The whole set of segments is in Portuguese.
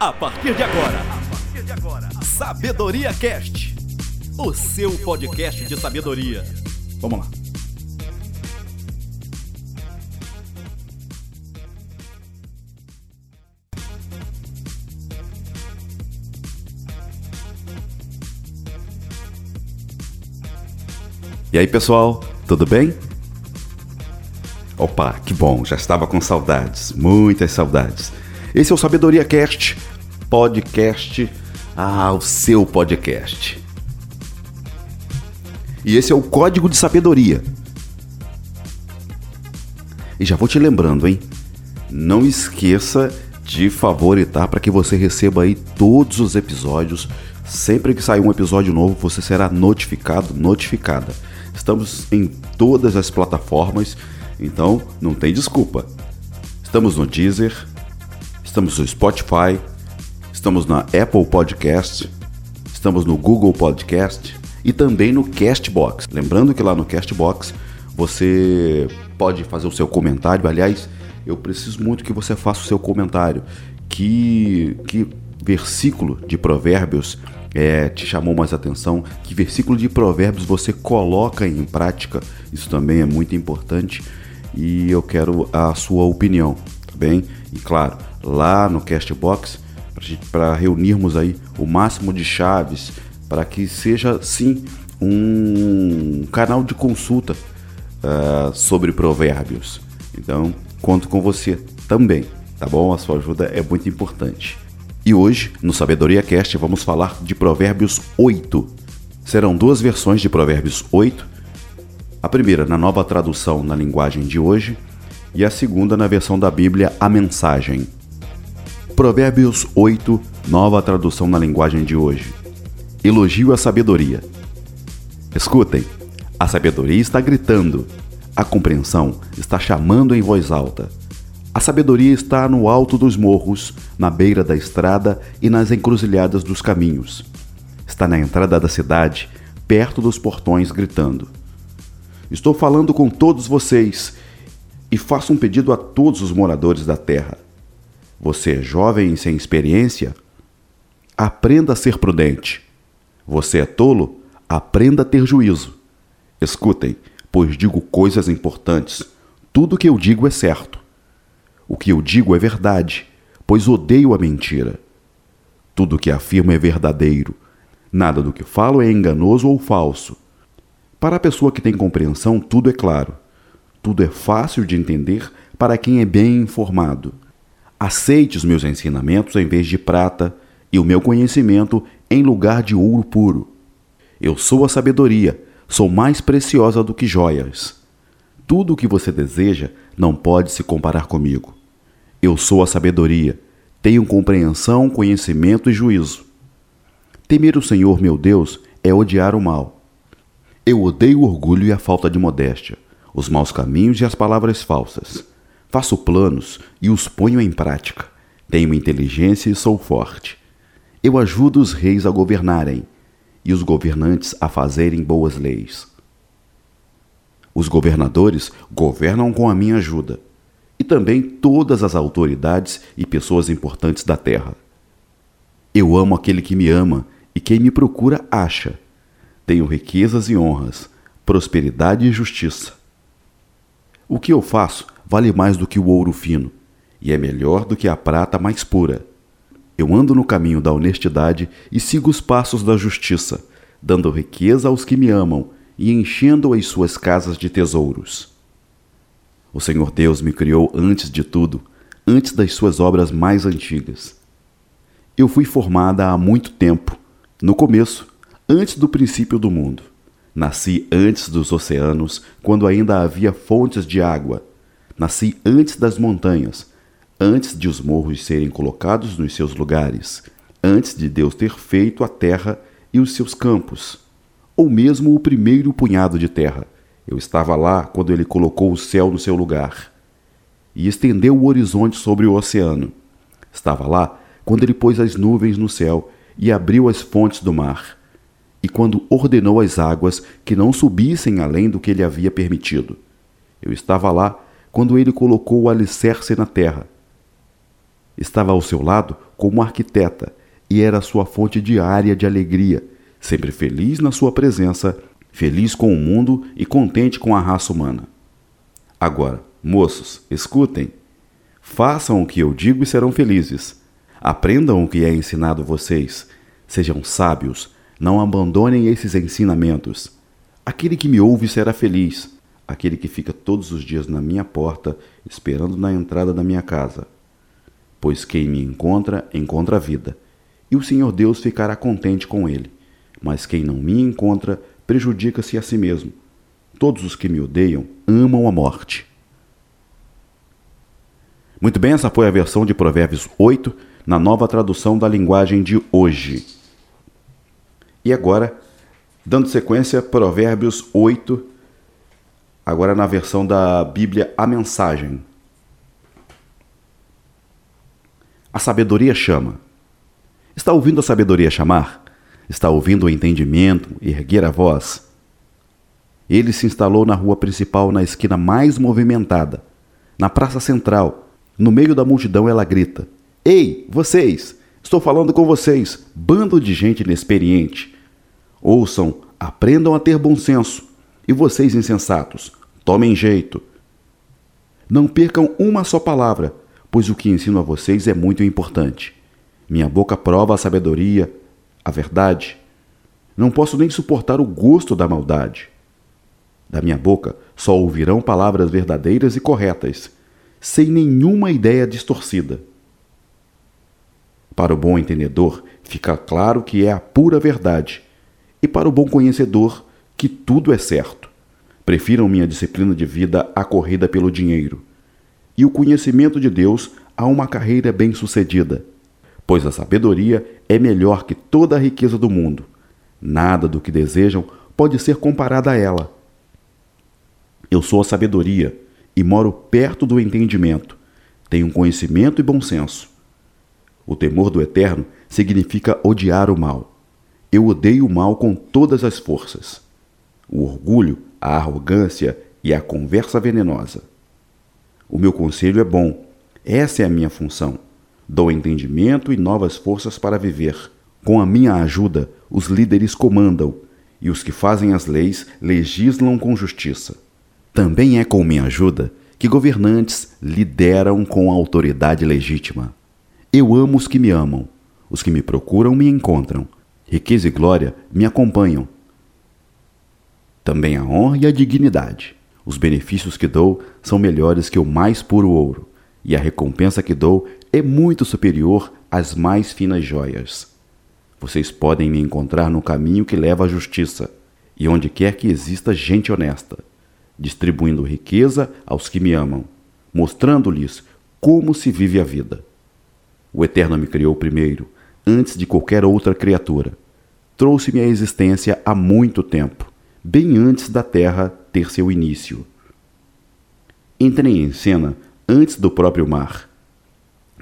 A partir de agora, Sabedoria Cast, o seu podcast de sabedoria. Vamos lá. E aí, pessoal, tudo bem? Opa, que bom, já estava com saudades, muitas saudades. Esse é o Sabedoria Cast, podcast, ah, o seu podcast. E esse é o código de sabedoria. E já vou te lembrando, hein? Não esqueça de favoritar para que você receba aí todos os episódios. Sempre que sair um episódio novo, você será notificado, notificada. Estamos em todas as plataformas então, não tem desculpa. Estamos no Deezer, estamos no Spotify, estamos na Apple Podcast, estamos no Google Podcast e também no Castbox. Lembrando que lá no Castbox você pode fazer o seu comentário. Aliás, eu preciso muito que você faça o seu comentário. Que, que versículo de Provérbios é, te chamou mais atenção? Que versículo de Provérbios você coloca em prática? Isso também é muito importante e eu quero a sua opinião, tá bem? E claro, lá no Castbox, para reunirmos aí o máximo de chaves para que seja sim um canal de consulta uh, sobre provérbios. Então, conto com você também, tá bom? A sua ajuda é muito importante. E hoje, no Sabedoria Cast, vamos falar de Provérbios 8. Serão duas versões de Provérbios 8 a primeira na nova tradução na linguagem de hoje e a segunda na versão da Bíblia A Mensagem. Provérbios 8, nova tradução na linguagem de hoje. Elogio à sabedoria. Escutem, a sabedoria está gritando, a compreensão está chamando em voz alta. A sabedoria está no alto dos morros, na beira da estrada e nas encruzilhadas dos caminhos. Está na entrada da cidade, perto dos portões, gritando. Estou falando com todos vocês e faço um pedido a todos os moradores da terra. Você é jovem e sem experiência? Aprenda a ser prudente. Você é tolo? Aprenda a ter juízo. Escutem, pois digo coisas importantes. Tudo o que eu digo é certo. O que eu digo é verdade, pois odeio a mentira. Tudo o que afirmo é verdadeiro. Nada do que falo é enganoso ou falso. Para a pessoa que tem compreensão, tudo é claro. Tudo é fácil de entender para quem é bem informado. Aceite os meus ensinamentos em vez de prata e o meu conhecimento em lugar de ouro puro. Eu sou a sabedoria, sou mais preciosa do que joias. Tudo o que você deseja não pode se comparar comigo. Eu sou a sabedoria, tenho compreensão, conhecimento e juízo. Temer o Senhor, meu Deus, é odiar o mal. Eu odeio o orgulho e a falta de modéstia, os maus caminhos e as palavras falsas. Faço planos e os ponho em prática. Tenho inteligência e sou forte. Eu ajudo os reis a governarem e os governantes a fazerem boas leis. Os governadores governam com a minha ajuda, e também todas as autoridades e pessoas importantes da terra. Eu amo aquele que me ama, e quem me procura acha. Tenho riquezas e honras, prosperidade e justiça. O que eu faço vale mais do que o ouro fino, e é melhor do que a prata mais pura. Eu ando no caminho da honestidade e sigo os passos da justiça, dando riqueza aos que me amam e enchendo as suas casas de tesouros. O Senhor Deus me criou antes de tudo, antes das suas obras mais antigas. Eu fui formada há muito tempo, no começo, antes do princípio do mundo. Nasci antes dos oceanos, quando ainda havia fontes de água. Nasci antes das montanhas, antes de os morros serem colocados nos seus lugares, antes de Deus ter feito a terra e os seus campos, ou mesmo o primeiro punhado de terra. Eu estava lá quando ele colocou o céu no seu lugar e estendeu o horizonte sobre o oceano. Estava lá quando ele pôs as nuvens no céu e abriu as fontes do mar e quando ordenou às águas que não subissem além do que ele havia permitido. Eu estava lá quando ele colocou o alicerce na terra. estava ao seu lado como arquiteta e era sua fonte diária de alegria, sempre feliz na sua presença, feliz com o mundo e contente com a raça humana. Agora, moços, escutem. Façam o que eu digo e serão felizes. Aprendam o que é ensinado vocês. Sejam sábios. Não abandonem esses ensinamentos. Aquele que me ouve será feliz. Aquele que fica todos os dias na minha porta, esperando na entrada da minha casa. Pois quem me encontra, encontra a vida. E o Senhor Deus ficará contente com ele. Mas quem não me encontra, prejudica-se a si mesmo. Todos os que me odeiam amam a morte. Muito bem, essa foi a versão de Provérbios 8 na nova tradução da linguagem de hoje. E agora, dando sequência, Provérbios 8, agora na versão da Bíblia A Mensagem. A sabedoria chama. Está ouvindo a sabedoria chamar? Está ouvindo o entendimento erguer a voz? Ele se instalou na rua principal, na esquina mais movimentada, na praça central no meio da multidão, ela grita: Ei, vocês! Estou falando com vocês, bando de gente inexperiente. Ouçam, aprendam a ter bom senso. E vocês, insensatos, tomem jeito. Não percam uma só palavra, pois o que ensino a vocês é muito importante. Minha boca prova a sabedoria, a verdade. Não posso nem suportar o gosto da maldade. Da minha boca só ouvirão palavras verdadeiras e corretas sem nenhuma ideia distorcida. Para o bom entendedor, fica claro que é a pura verdade, e para o bom conhecedor, que tudo é certo. Prefiram minha disciplina de vida à corrida pelo dinheiro, e o conhecimento de Deus a uma carreira bem-sucedida, pois a sabedoria é melhor que toda a riqueza do mundo. Nada do que desejam pode ser comparado a ela. Eu sou a sabedoria e moro perto do entendimento. Tenho conhecimento e bom senso. O temor do eterno significa odiar o mal. Eu odeio o mal com todas as forças. O orgulho, a arrogância e a conversa venenosa. O meu conselho é bom. Essa é a minha função. Dou entendimento e novas forças para viver. Com a minha ajuda, os líderes comandam, e os que fazem as leis legislam com justiça. Também é com minha ajuda que governantes lideram com autoridade legítima. Eu amo os que me amam, os que me procuram me encontram, riqueza e glória me acompanham. Também a honra e a dignidade. Os benefícios que dou são melhores que o mais puro ouro, e a recompensa que dou é muito superior às mais finas joias. Vocês podem me encontrar no caminho que leva à justiça, e onde quer que exista gente honesta distribuindo riqueza aos que me amam, mostrando-lhes como se vive a vida. O Eterno me criou primeiro, antes de qualquer outra criatura. Trouxe-me à existência há muito tempo, bem antes da terra ter seu início. Entrei em cena antes do próprio mar,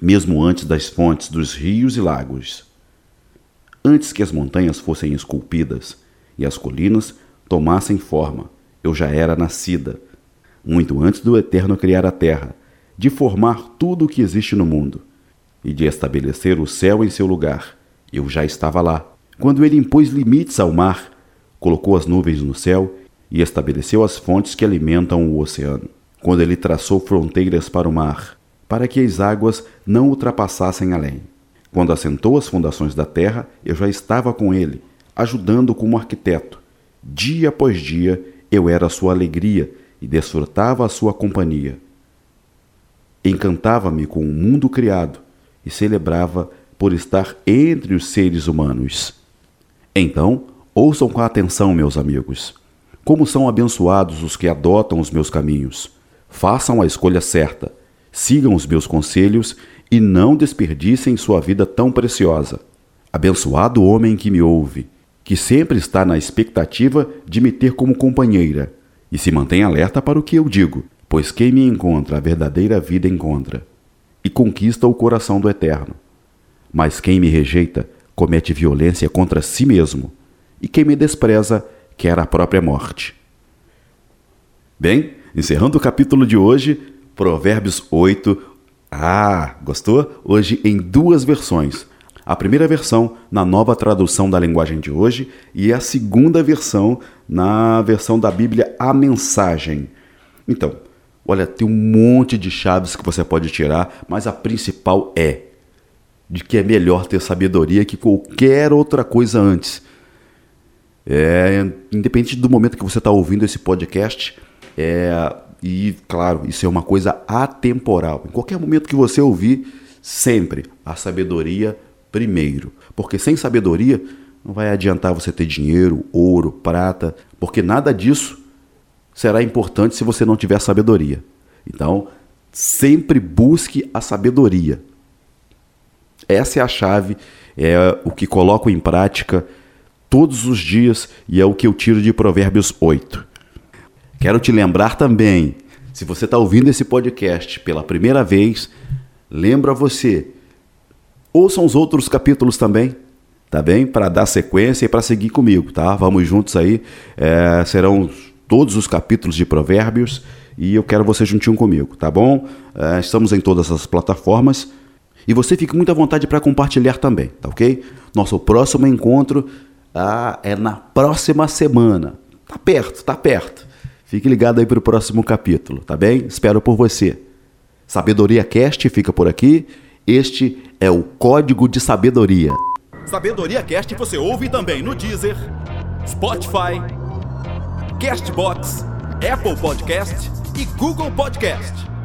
mesmo antes das fontes dos rios e lagos. Antes que as montanhas fossem esculpidas e as colinas tomassem forma, eu já era nascida, muito antes do Eterno criar a terra, de formar tudo o que existe no mundo e de estabelecer o céu em seu lugar. Eu já estava lá. Quando ele impôs limites ao mar, colocou as nuvens no céu e estabeleceu as fontes que alimentam o oceano. Quando ele traçou fronteiras para o mar, para que as águas não ultrapassassem além. Quando assentou as fundações da terra, eu já estava com ele, ajudando como arquiteto. Dia após dia, eu era sua alegria e desfrutava a sua companhia. Encantava-me com o mundo criado e celebrava por estar entre os seres humanos. Então, ouçam com atenção, meus amigos. Como são abençoados os que adotam os meus caminhos. Façam a escolha certa, sigam os meus conselhos e não desperdicem sua vida tão preciosa. Abençoado o homem que me ouve que sempre está na expectativa de me ter como companheira, e se mantém alerta para o que eu digo, pois quem me encontra a verdadeira vida encontra, e conquista o coração do Eterno. Mas quem me rejeita comete violência contra si mesmo, e quem me despreza quer a própria morte. Bem, encerrando o capítulo de hoje, Provérbios 8, Ah, gostou? Hoje em duas versões. A primeira versão na nova tradução da linguagem de hoje e a segunda versão na versão da Bíblia A Mensagem. Então, olha, tem um monte de chaves que você pode tirar, mas a principal é de que é melhor ter sabedoria que qualquer outra coisa antes. É, independente do momento que você está ouvindo esse podcast, é, e claro, isso é uma coisa atemporal. Em qualquer momento que você ouvir, sempre a sabedoria primeiro. Porque sem sabedoria não vai adiantar você ter dinheiro, ouro, prata, porque nada disso será importante se você não tiver sabedoria. Então, sempre busque a sabedoria. Essa é a chave, é o que coloco em prática todos os dias e é o que eu tiro de Provérbios 8. Quero te lembrar também, se você está ouvindo esse podcast pela primeira vez, lembra você, ouçam os outros capítulos também, tá bem? Para dar sequência e para seguir comigo, tá? Vamos juntos aí, é, serão todos os capítulos de Provérbios e eu quero você juntinho comigo, tá bom? É, estamos em todas as plataformas e você fique muito à vontade para compartilhar também, tá ok? Nosso próximo encontro ah, é na próxima semana. Tá perto, tá perto. Fique ligado aí para o próximo capítulo, tá bem? Espero por você. Sabedoria Cast fica por aqui. Este é o Código de Sabedoria. Sabedoria Cast você ouve também no Deezer, Spotify, Castbox, Apple Podcast e Google Podcast.